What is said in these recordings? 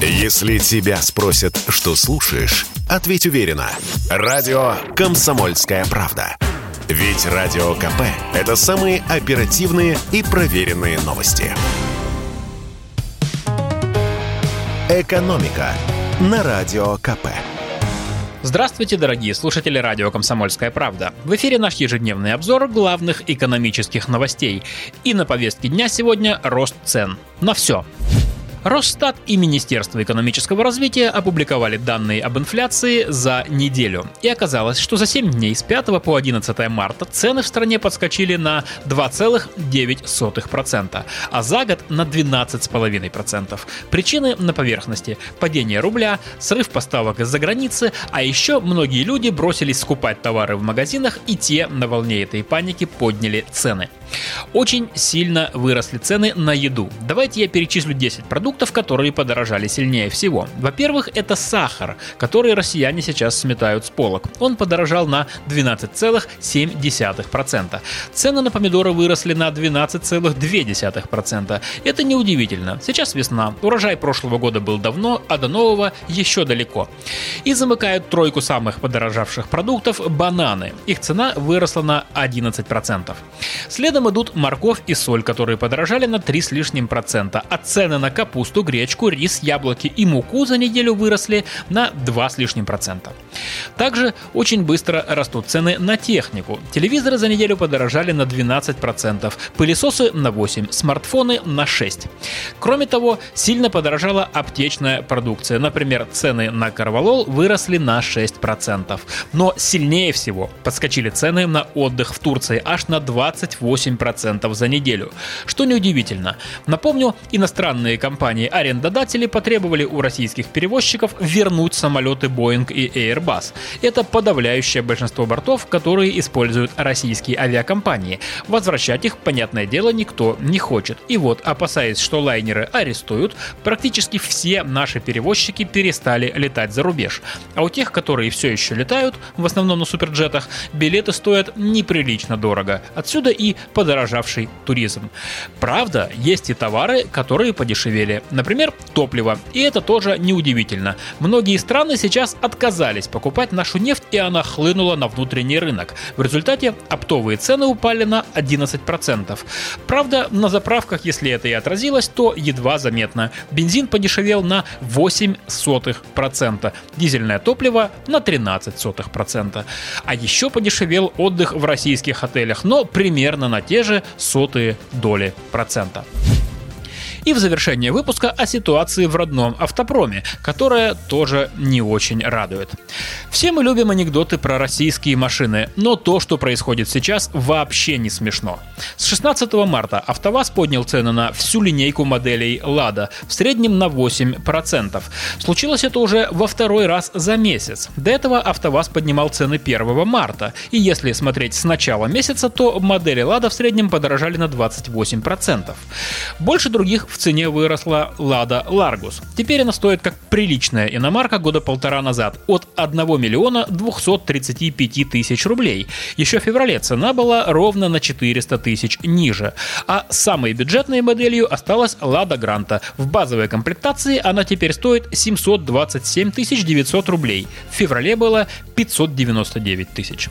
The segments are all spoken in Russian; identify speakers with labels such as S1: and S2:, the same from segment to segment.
S1: Если тебя спросят, что слушаешь, ответь уверенно. Радио «Комсомольская правда». Ведь Радио КП – это самые оперативные и проверенные новости. «Экономика» на Радио КП.
S2: Здравствуйте, дорогие слушатели радио «Комсомольская правда». В эфире наш ежедневный обзор главных экономических новостей. И на повестке дня сегодня рост цен. На все. Росстат и Министерство экономического развития опубликовали данные об инфляции за неделю. И оказалось, что за 7 дней с 5 по 11 марта цены в стране подскочили на 2,9%, а за год на 12,5%. Причины на поверхности. Падение рубля, срыв поставок из-за границы, а еще многие люди бросились скупать товары в магазинах и те на волне этой паники подняли цены. Очень сильно выросли цены на еду. Давайте я перечислю 10 продуктов, которые подорожали сильнее всего. Во-первых, это сахар, который россияне сейчас сметают с полок. Он подорожал на 12,7%. Цены на помидоры выросли на 12,2%. Это неудивительно. Сейчас весна. Урожай прошлого года был давно, а до нового еще далеко. И замыкают тройку самых подорожавших продуктов бананы. Их цена выросла на 11%. Следом Следом идут морковь и соль, которые подорожали на 3 с лишним процента, а цены на капусту, гречку, рис, яблоки и муку за неделю выросли на 2 с лишним процента. Также очень быстро растут цены на технику. Телевизоры за неделю подорожали на 12%, пылесосы на 8%, смартфоны на 6%. Кроме того, сильно подорожала аптечная продукция. Например, цены на карвалол выросли на 6%. Но сильнее всего подскочили цены на отдых в Турции аж на 28 8% за неделю. Что неудивительно. Напомню, иностранные компании-арендодатели потребовали у российских перевозчиков вернуть самолеты Boeing и Airbus. Это подавляющее большинство бортов, которые используют российские авиакомпании. Возвращать их, понятное дело, никто не хочет. И вот, опасаясь, что лайнеры арестуют, практически все наши перевозчики перестали летать за рубеж. А у тех, которые все еще летают, в основном на суперджетах, билеты стоят неприлично дорого. Отсюда и подорожавший туризм. Правда, есть и товары, которые подешевели. Например, топливо. И это тоже неудивительно. Многие страны сейчас отказались покупать нашу нефть, и она хлынула на внутренний рынок. В результате оптовые цены упали на 11%. Правда, на заправках, если это и отразилось, то едва заметно. Бензин подешевел на 0,08%, дизельное топливо на 13%. А еще подешевел отдых в российских отелях, но примерно на те же сотые доли процента. И в завершение выпуска о ситуации в родном автопроме, которая тоже не очень радует. Все мы любим анекдоты про российские машины, но то, что происходит сейчас, вообще не смешно. С 16 марта АвтоВАЗ поднял цены на всю линейку моделей «Лада», в среднем на 8%. Случилось это уже во второй раз за месяц. До этого АвтоВАЗ поднимал цены 1 марта. И если смотреть с начала месяца, то модели «Лада» в среднем подорожали на 28%. Больше других в цене выросла Lada Largus. Теперь она стоит как приличная иномарка года полтора назад от 1 миллиона 235 тысяч рублей. Еще в феврале цена была ровно на 400 тысяч ниже. А самой бюджетной моделью осталась Lada Granta. В базовой комплектации она теперь стоит 727 900 рублей. В феврале было 599 тысяч.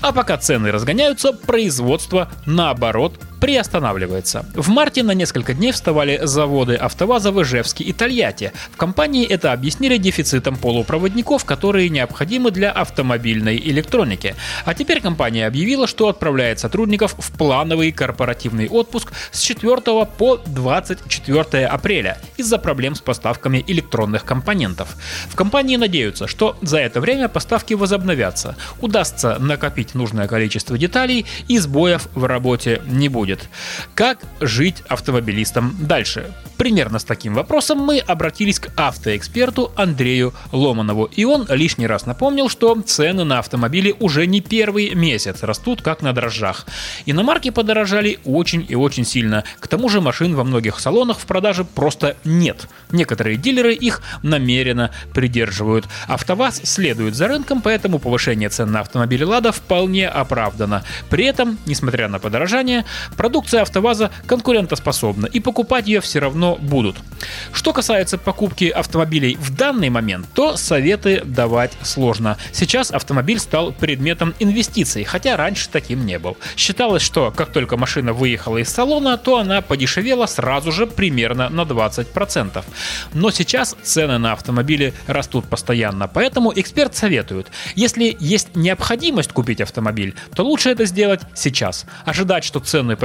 S2: А пока цены разгоняются, производство наоборот приостанавливается. В марте на несколько дней вставали заводы АвтоВАЗа в Ижевске и Тольятти. В компании это объяснили дефицитом полупроводников, которые необходимы для автомобильной электроники. А теперь компания объявила, что отправляет сотрудников в плановый корпоративный отпуск с 4 по 24 апреля из-за проблем с поставками электронных компонентов. В компании надеются, что за это время поставки возобновятся, удастся накопить нужное количество деталей и сбоев в работе не будет будет. Как жить автомобилистам дальше? Примерно с таким вопросом мы обратились к автоэксперту Андрею Ломанову. И он лишний раз напомнил, что цены на автомобили уже не первый месяц растут как на дрожжах. Иномарки подорожали очень и очень сильно. К тому же машин во многих салонах в продаже просто нет. Некоторые дилеры их намеренно придерживают. АвтоВАЗ следует за рынком, поэтому повышение цен на автомобили «Лада» вполне оправдано. При этом, несмотря на подорожание, продукция АвтоВАЗа конкурентоспособна и покупать ее все равно будут. Что касается покупки автомобилей в данный момент, то советы давать сложно. Сейчас автомобиль стал предметом инвестиций, хотя раньше таким не был. Считалось, что как только машина выехала из салона, то она подешевела сразу же примерно на 20%. Но сейчас цены на автомобили растут постоянно, поэтому эксперт советует, если есть необходимость купить автомобиль, то лучше это сделать сейчас. Ожидать, что цены